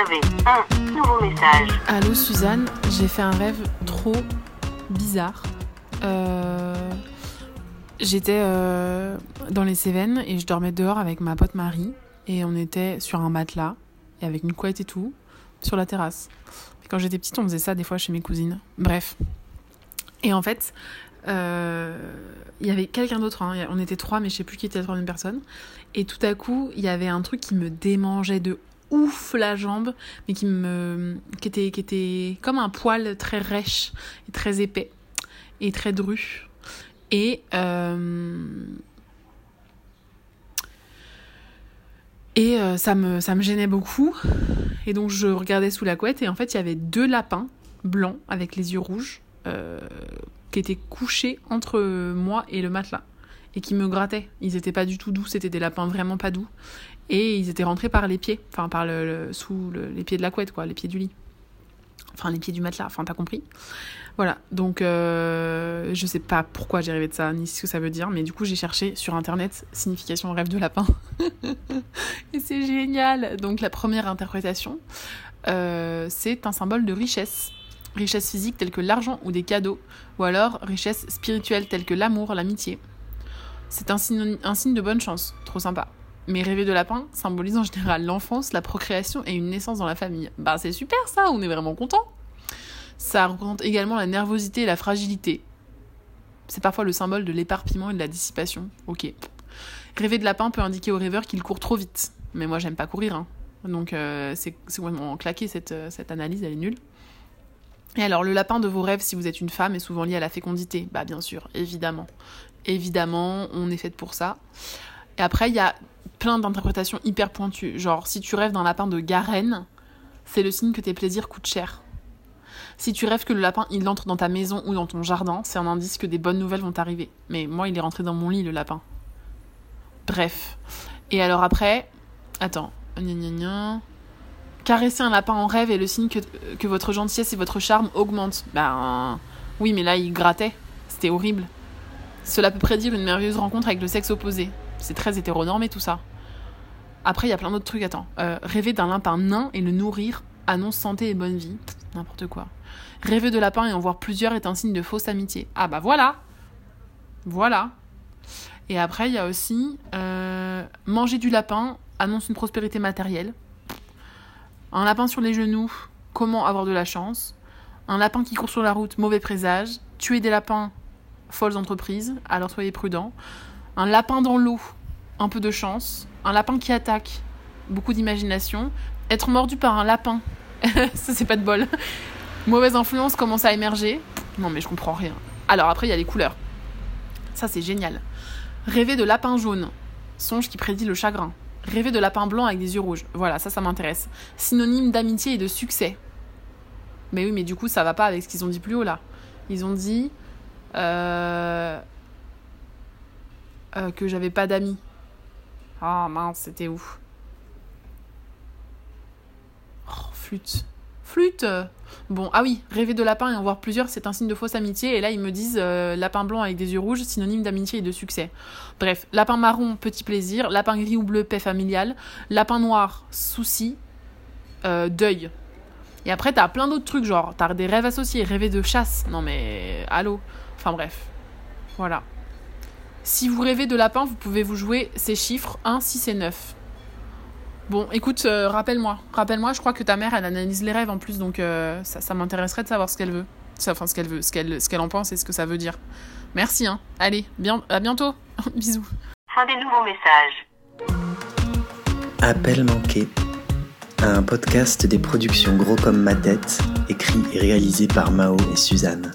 un nouveau message. Allô Suzanne, j'ai fait un rêve trop bizarre. Euh, J'étais euh, dans les Cévennes et je dormais dehors avec ma pote Marie et on était sur un matelas et avec une couette et tout sur la terrasse. Quand j'étais petite, on faisait ça des fois chez mes cousines. Bref. Et en fait, euh, il y avait quelqu'un d'autre, hein. on était trois, mais je sais plus qui était la troisième personne. Et tout à coup, il y avait un truc qui me démangeait de ouf la jambe, mais qui me qui était, qui était comme un poil très rêche et très épais et très dru. Et euh, et euh, ça me ça me gênait beaucoup. Et donc je regardais sous la couette et en fait il y avait deux lapins blancs avec les yeux rouges euh, qui étaient couchés entre moi et le matelas et qui me grattaient. Ils étaient pas du tout doux, c'était des lapins vraiment pas doux. Et ils étaient rentrés par les pieds, enfin par le, sous le- les pieds de la couette, quoi, les pieds du lit. Enfin, les pieds du matelas, enfin, t'as compris. Voilà, donc euh, je sais pas pourquoi j'ai rêvé de ça, ni ce que ça veut dire, mais du coup j'ai cherché sur internet signification rêve de lapin. et c'est génial Donc la première interprétation, euh, c'est un symbole de richesse. Richesse physique telle que l'argent ou des cadeaux, ou alors richesse spirituelle telle que l'amour, l'amitié. C'est un, un signe de bonne chance, trop sympa. Mais rêver de lapin symbolise en général l'enfance, la procréation et une naissance dans la famille. Bah c'est super ça, on est vraiment content. Ça représente également la nervosité et la fragilité. C'est parfois le symbole de l'éparpillement et de la dissipation. Ok. Rêver de lapin peut indiquer au rêveur qu'il court trop vite. Mais moi j'aime pas courir, hein. Donc euh, c'est complètement claqué cette, euh, cette analyse, elle est nulle. Et alors, le lapin de vos rêves, si vous êtes une femme, est souvent lié à la fécondité. Bah, bien sûr, évidemment. Évidemment, on est faite pour ça. Et après, il y a plein d'interprétations hyper pointues. Genre, si tu rêves d'un lapin de Garenne, c'est le signe que tes plaisirs coûtent cher. Si tu rêves que le lapin, il entre dans ta maison ou dans ton jardin, c'est un indice que des bonnes nouvelles vont t'arriver. Mais moi, il est rentré dans mon lit, le lapin. Bref. Et alors après, attends. Gna gna gna. Caresser un lapin en rêve est le signe que, que votre gentillesse et votre charme augmentent. Ben oui, mais là, il grattait. C'était horrible. Cela peut prédire une merveilleuse rencontre avec le sexe opposé. C'est très hétéronormé tout ça. Après, il y a plein d'autres trucs. Attends. Euh, rêver d'un lapin nain et le nourrir annonce santé et bonne vie. N'importe quoi. Rêver de lapin et en voir plusieurs est un signe de fausse amitié. Ah bah voilà Voilà Et après, il y a aussi euh, manger du lapin annonce une prospérité matérielle. Un lapin sur les genoux, comment avoir de la chance? Un lapin qui court sur la route, mauvais présage. Tuer des lapins, folles entreprises, alors soyez prudents. Un lapin dans l'eau, un peu de chance. Un lapin qui attaque, beaucoup d'imagination. Être mordu par un lapin, ça c'est pas de bol. Mauvaise influence commence à émerger. Non mais je comprends rien. Alors après il y a les couleurs. Ça c'est génial. Rêver de lapin jaune, songe qui prédit le chagrin. Rêver de lapin blanc avec des yeux rouges. Voilà, ça, ça m'intéresse. Synonyme d'amitié et de succès. Mais oui, mais du coup, ça va pas avec ce qu'ils ont dit plus haut là. Ils ont dit euh, euh, que j'avais pas d'amis. Ah mince, c'était où? Oh, flûte. Flûte? Bon, ah oui, rêver de lapin et en voir plusieurs, c'est un signe de fausse amitié. Et là, ils me disent euh, lapin blanc avec des yeux rouges, synonyme d'amitié et de succès. Bref, lapin marron, petit plaisir. Lapin gris ou bleu, paix familiale. Lapin noir, souci. euh, deuil. Et après, t'as plein d'autres trucs, genre, t'as des rêves associés, rêver de chasse. Non mais, allô? Enfin bref. Voilà. Si vous rêvez de lapin, vous pouvez vous jouer ces chiffres 1, 6 et 9. Bon, écoute, euh, rappelle-moi. Rappelle-moi, je crois que ta mère, elle analyse les rêves en plus, donc euh, ça, ça m'intéresserait de savoir ce qu'elle veut. Ça, Enfin, ce qu'elle veut, ce qu'elle ce qu'elle en pense et ce que ça veut dire. Merci, hein. Allez, bien, à bientôt. Bisous. Fin des nouveaux messages. Appel manqué. Un podcast des productions Gros comme ma tête, écrit et réalisé par Mao et Suzanne.